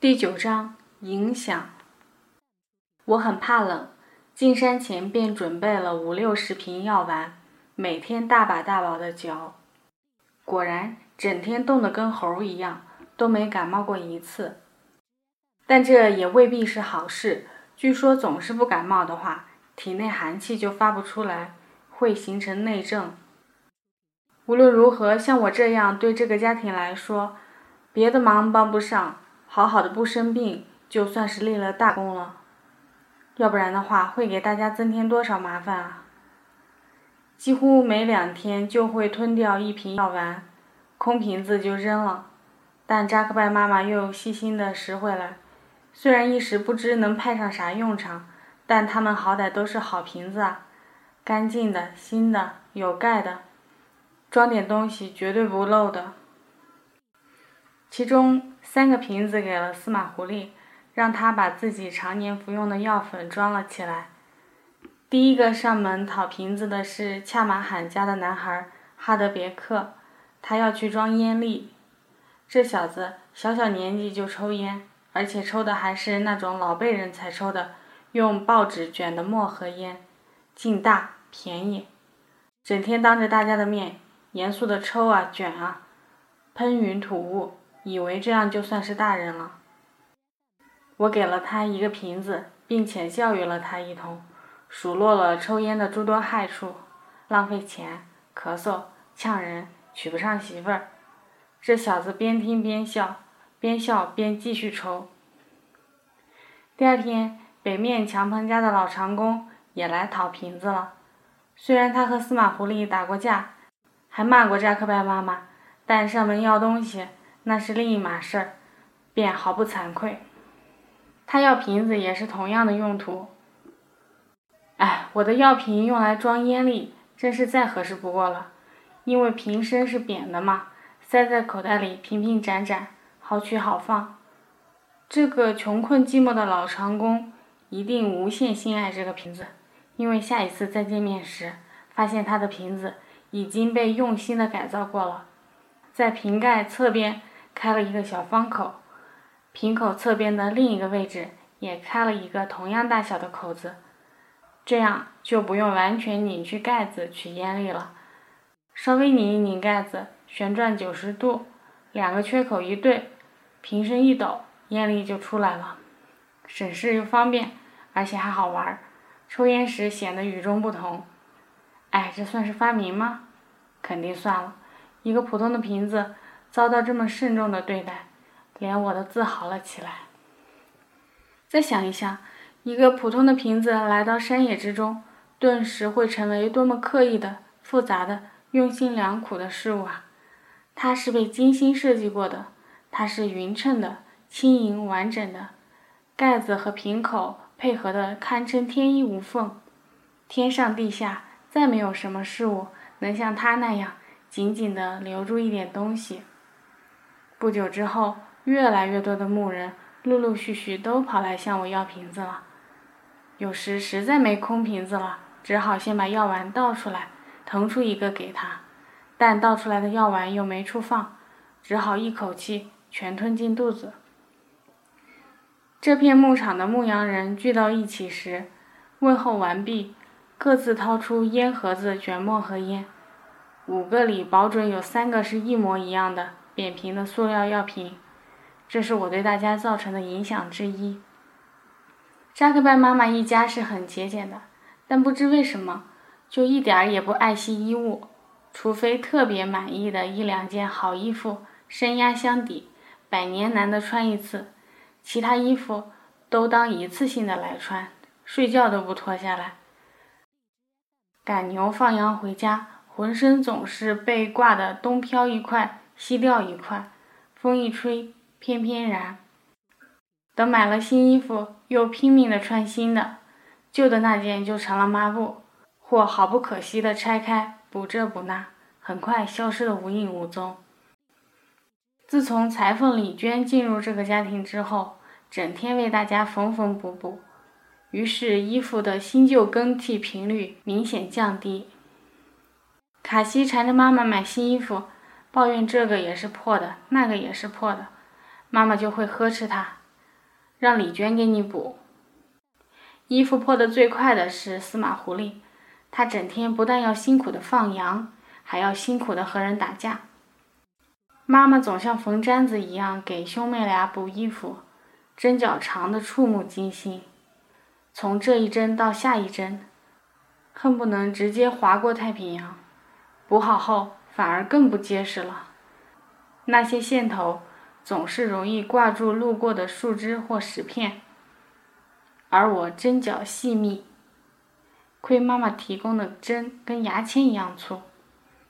第九章影响。我很怕冷，进山前便准备了五六十瓶药丸，每天大把大把的嚼。果然，整天冻得跟猴一样，都没感冒过一次。但这也未必是好事。据说，总是不感冒的话，体内寒气就发不出来，会形成内症。无论如何，像我这样对这个家庭来说，别的忙帮不上。好好的不生病，就算是立了大功了。要不然的话，会给大家增添多少麻烦啊！几乎每两天就会吞掉一瓶药丸，空瓶子就扔了。但扎克拜妈妈又细心的拾回来，虽然一时不知能派上啥用场，但它们好歹都是好瓶子啊，干净的、新的、有盖的，装点东西绝对不漏的。其中三个瓶子给了司马狐狸，让他把自己常年服用的药粉装了起来。第一个上门讨瓶子的是恰马罕家的男孩哈德别克，他要去装烟粒。这小子小小年纪就抽烟，而且抽的还是那种老辈人才抽的，用报纸卷的墨盒烟，劲大便宜，整天当着大家的面严肃的抽啊卷啊，喷云吐雾。以为这样就算是大人了。我给了他一个瓶子，并且教育了他一通，数落了抽烟的诸多害处：浪费钱、咳嗽、呛人、娶不上媳妇儿。这小子边听边笑，边笑边继续抽。第二天，北面强鹏家的老长工也来讨瓶子了。虽然他和司马狐狸打过架，还骂过扎克拜妈妈，但上门要东西。那是另一码事儿，便毫不惭愧。他要瓶子也是同样的用途。哎，我的药瓶用来装烟粒，真是再合适不过了。因为瓶身是扁的嘛，塞在口袋里平平展展，好取好放。这个穷困寂寞的老长工一定无限心爱这个瓶子，因为下一次再见面时，发现他的瓶子已经被用心的改造过了，在瓶盖侧边。开了一个小方口，瓶口侧边的另一个位置也开了一个同样大小的口子，这样就不用完全拧去盖子取烟粒了，稍微拧一拧盖子，旋转九十度，两个缺口一对，瓶身一抖，烟粒就出来了，省事又方便，而且还好玩，抽烟时显得与众不同。哎，这算是发明吗？肯定算了，一个普通的瓶子。遭到这么慎重的对待，连我都自豪了起来。再想一想，一个普通的瓶子来到山野之中，顿时会成为多么刻意的、复杂的、用心良苦的事物啊！它是被精心设计过的，它是匀称的、轻盈完整的，盖子和瓶口配合的堪称天衣无缝。天上地下，再没有什么事物能像它那样紧紧地留住一点东西。不久之后，越来越多的牧人陆陆续续都跑来向我要瓶子了。有时实在没空瓶子了，只好先把药丸倒出来，腾出一个给他。但倒出来的药丸又没处放，只好一口气全吞进肚子。这片牧场的牧羊人聚到一起时，问候完毕，各自掏出烟盒子卷墨和烟，五个里保准有三个是一模一样的。扁平的塑料药瓶，这是我对大家造成的影响之一。扎克拜妈妈一家是很节俭的，但不知为什么，就一点儿也不爱惜衣物，除非特别满意的一两件好衣服，深压箱底，百年难得穿一次，其他衣服都当一次性的来穿，睡觉都不脱下来。赶牛放羊回家，浑身总是被挂的东飘一块。西掉一块，风一吹，翩翩然。等买了新衣服，又拼命的穿新的，旧的那件就成了抹布，或毫不可惜的拆开补这补那，很快消失的无影无踪。自从裁缝李娟进入这个家庭之后，整天为大家缝缝补补，于是衣服的新旧更替频率明显降低。卡西缠着妈妈买新衣服。抱怨这个也是破的，那个也是破的，妈妈就会呵斥他：“让李娟给你补。衣服破得最快的是司马狐狸，他整天不但要辛苦的放羊，还要辛苦的和人打架。妈妈总像缝毡子一样给兄妹俩补衣服，针脚长的触目惊心，从这一针到下一针，恨不能直接划过太平洋。补好后反而更不结实了，那些线头总是容易挂住路过的树枝或石片。而我针脚细密，亏妈妈提供的针跟牙签一样粗，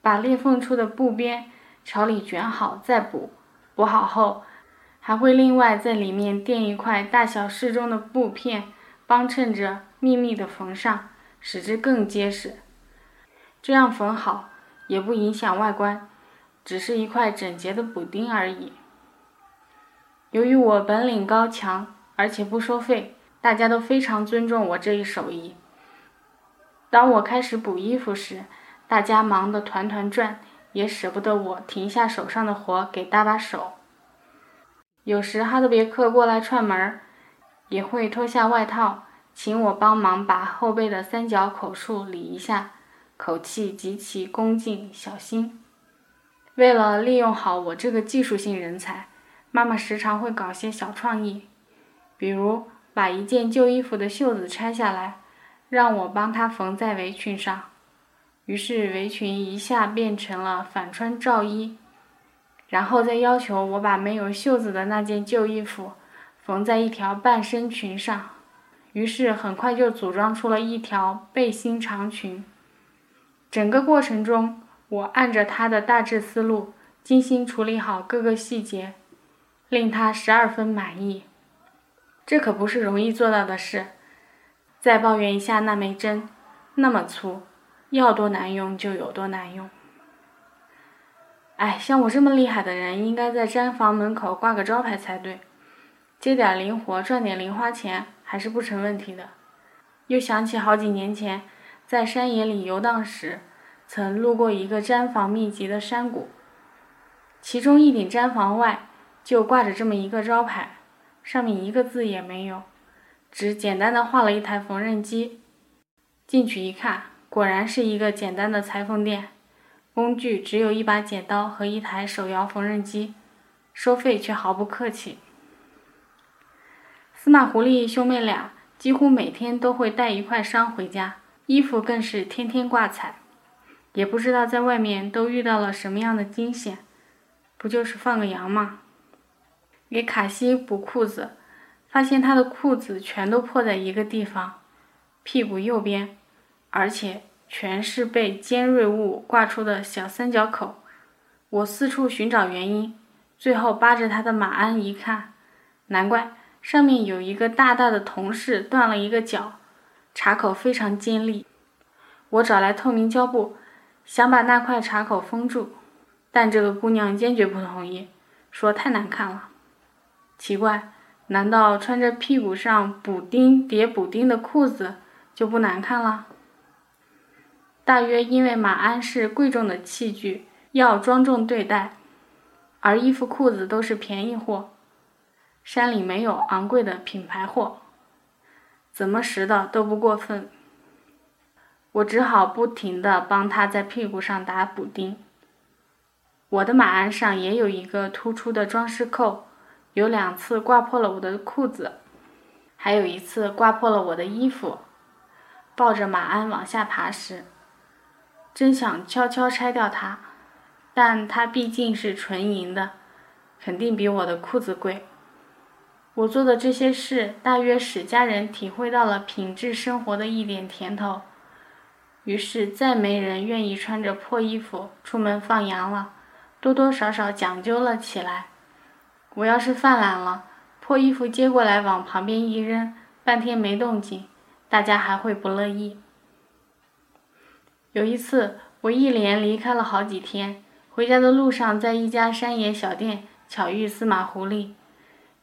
把裂缝处的布边朝里卷好再补，补好后还会另外在里面垫一块大小适中的布片，帮衬着密密的缝上，使之更结实。这样缝好也不影响外观，只是一块整洁的补丁而已。由于我本领高强，而且不收费。大家都非常尊重我这一手艺。当我开始补衣服时，大家忙得团团转，也舍不得我停下手上的活给搭把手。有时哈德别克过来串门儿，也会脱下外套，请我帮忙把后背的三角口处理一下，口气极其恭敬小心。为了利用好我这个技术性人才，妈妈时常会搞些小创意，比如。把一件旧衣服的袖子拆下来，让我帮她缝在围裙上，于是围裙一下变成了反穿罩衣。然后再要求我把没有袖子的那件旧衣服缝在一条半身裙上，于是很快就组装出了一条背心长裙。整个过程中，我按着他的大致思路，精心处理好各个细节，令他十二分满意。这可不是容易做到的事。再抱怨一下那枚针，那么粗，要多难用就有多难用。哎，像我这么厉害的人，应该在毡房门口挂个招牌才对。接点零活，赚点零花钱，还是不成问题的。又想起好几年前在山野里游荡时，曾路过一个毡房密集的山谷，其中一顶毡房外就挂着这么一个招牌。上面一个字也没有，只简单的画了一台缝纫机。进去一看，果然是一个简单的裁缝店，工具只有一把剪刀和一台手摇缝纫机，收费却毫不客气。司马狐狸兄妹俩几乎每天都会带一块伤回家，衣服更是天天挂彩，也不知道在外面都遇到了什么样的惊险，不就是放个羊吗？给卡西补裤子，发现他的裤子全都破在一个地方，屁股右边，而且全是被尖锐物挂出的小三角口。我四处寻找原因，最后扒着他的马鞍一看，难怪上面有一个大大的铜饰断了一个角，插口非常尖利。我找来透明胶布，想把那块插口封住，但这个姑娘坚决不同意，说太难看了。奇怪，难道穿着屁股上补丁叠补丁的裤子就不难看了？大约因为马鞍是贵重的器具，要庄重对待，而衣服裤子都是便宜货，山里没有昂贵的品牌货，怎么拾的都不过分。我只好不停地帮他在屁股上打补丁。我的马鞍上也有一个突出的装饰扣。有两次挂破了我的裤子，还有一次挂破了我的衣服。抱着马鞍往下爬时，真想悄悄拆掉它，但它毕竟是纯银的，肯定比我的裤子贵。我做的这些事，大约使家人体会到了品质生活的一点甜头，于是再没人愿意穿着破衣服出门放羊了，多多少少讲究了起来。我要是犯懒了，破衣服接过来往旁边一扔，半天没动静，大家还会不乐意。有一次，我一连离开了好几天，回家的路上，在一家山野小店巧遇司马狐狸，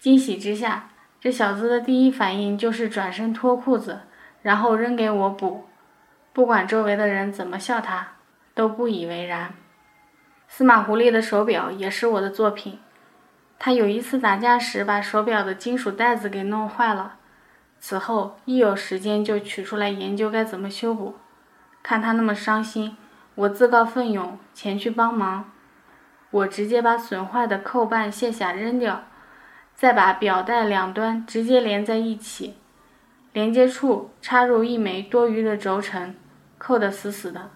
惊喜之下，这小子的第一反应就是转身脱裤子，然后扔给我补，不管周围的人怎么笑他，都不以为然。司马狐狸的手表也是我的作品。他有一次打架时把手表的金属带子给弄坏了，此后一有时间就取出来研究该怎么修补。看他那么伤心，我自告奋勇前去帮忙。我直接把损坏的扣瓣卸下扔掉，再把表带两端直接连在一起，连接处插入一枚多余的轴承，扣得死死的。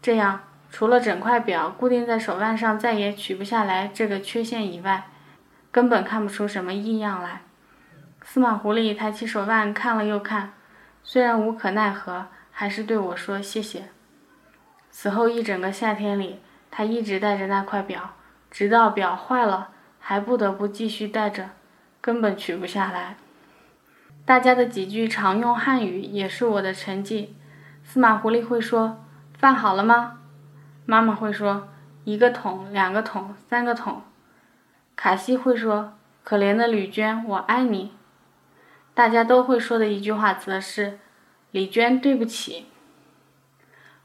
这样，除了整块表固定在手腕上再也取不下来这个缺陷以外，根本看不出什么异样来。司马狐狸抬起手腕看了又看，虽然无可奈何，还是对我说谢谢。此后一整个夏天里，他一直戴着那块表。直到表坏了，还不得不继续带着，根本取不下来。大家的几句常用汉语也是我的成绩。司马狐狸会说：“饭好了吗？”妈妈会说：“一个桶，两个桶，三个桶。”卡西会说：“可怜的吕娟，我爱你。”大家都会说的一句话则是：“李娟，对不起。”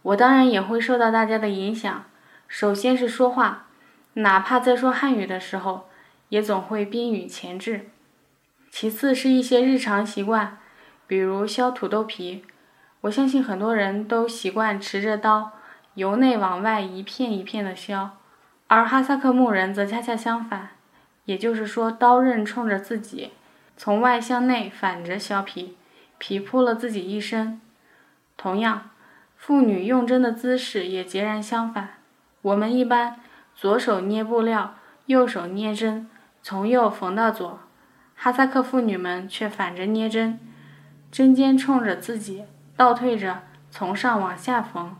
我当然也会受到大家的影响。首先是说话。哪怕在说汉语的时候，也总会宾语前置。其次是一些日常习惯，比如削土豆皮。我相信很多人都习惯持着刀，由内往外一片一片的削，而哈萨克牧人则恰恰相反，也就是说，刀刃冲着自己，从外向内反着削皮，皮铺了自己一身。同样，妇女用针的姿势也截然相反。我们一般。左手捏布料，右手捏针，从右缝到左。哈萨克妇女们却反着捏针，针尖冲着自己，倒退着从上往下缝。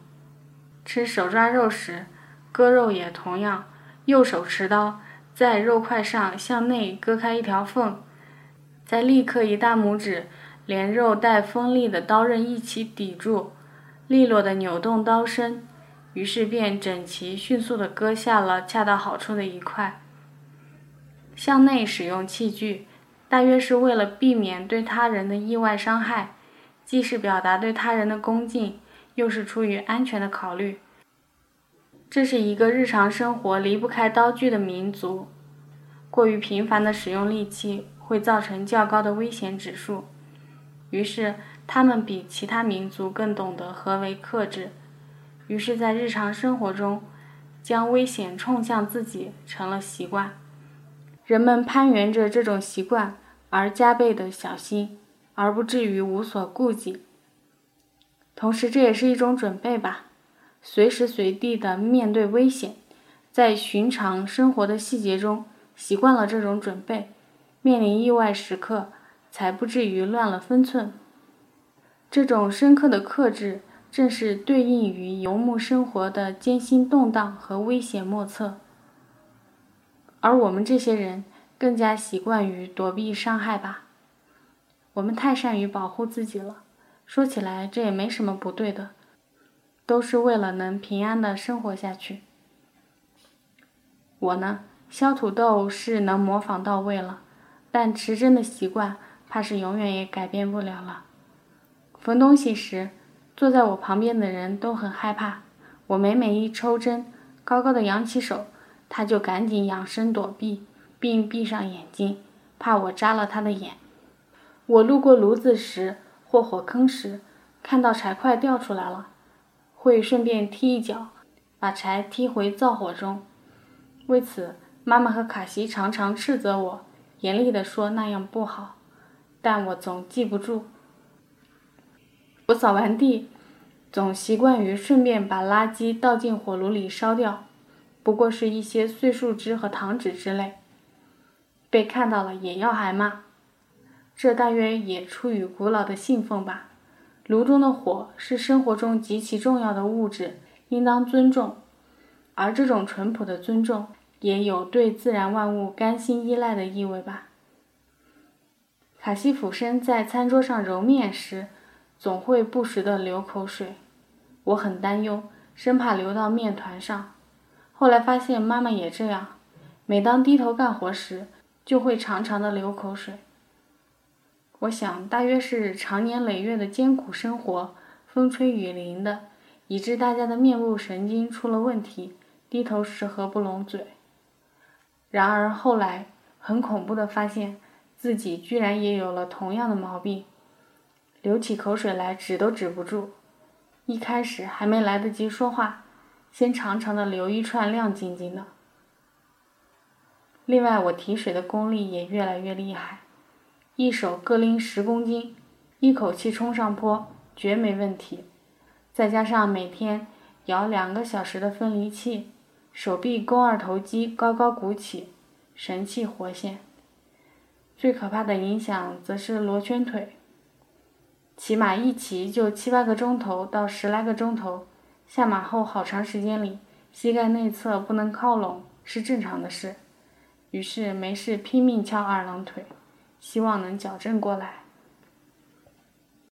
吃手抓肉时，割肉也同样，右手持刀，在肉块上向内割开一条缝，再立刻以大拇指连肉带锋利的刀刃一起抵住，利落的扭动刀身。于是便整齐、迅速地割下了恰到好处的一块。向内使用器具，大约是为了避免对他人的意外伤害，既是表达对他人的恭敬，又是出于安全的考虑。这是一个日常生活离不开刀具的民族，过于频繁的使用利器会造成较高的危险指数。于是，他们比其他民族更懂得何为克制。于是，在日常生活中，将危险冲向自己成了习惯。人们攀援着这种习惯而加倍的小心，而不至于无所顾忌。同时，这也是一种准备吧，随时随地的面对危险，在寻常生活的细节中习惯了这种准备，面临意外时刻才不至于乱了分寸。这种深刻的克制。正是对应于游牧生活的艰辛动荡和危险莫测，而我们这些人更加习惯于躲避伤害吧。我们太善于保护自己了，说起来这也没什么不对的，都是为了能平安的生活下去。我呢，削土豆是能模仿到位了，但持针的习惯怕是永远也改变不了了。缝东西时。坐在我旁边的人都很害怕，我每每一抽针，高高的扬起手，他就赶紧仰身躲避，并闭上眼睛，怕我扎了他的眼。我路过炉子时或火坑时，看到柴块掉出来了，会顺便踢一脚，把柴踢回灶火中。为此，妈妈和卡西常常斥责我，严厉地说那样不好，但我总记不住。我扫完地，总习惯于顺便把垃圾倒进火炉里烧掉，不过是一些碎树枝和糖纸之类。被看到了也要挨骂，这大约也出于古老的信奉吧。炉中的火是生活中极其重要的物质，应当尊重，而这种淳朴的尊重也有对自然万物甘心依赖的意味吧。卡西俯身在餐桌上揉面时。总会不时地流口水，我很担忧，生怕流到面团上。后来发现妈妈也这样，每当低头干活时，就会常常的流口水。我想，大约是长年累月的艰苦生活，风吹雨淋的，以致大家的面部神经出了问题，低头时合不拢嘴。然而后来，很恐怖的发现自己居然也有了同样的毛病，流起口水来止都止不住。一开始还没来得及说话，先长长的留一串亮晶晶的。另外，我提水的功力也越来越厉害，一手各拎十公斤，一口气冲上坡，绝没问题。再加上每天摇两个小时的分离器，手臂肱二头肌高高鼓起，神气活现。最可怕的影响则是罗圈腿，骑马一骑就七八个钟头到十来个钟头，下马后好长时间里，膝盖内侧不能靠拢是正常的事。于是没事拼命翘二郎腿，希望能矫正过来。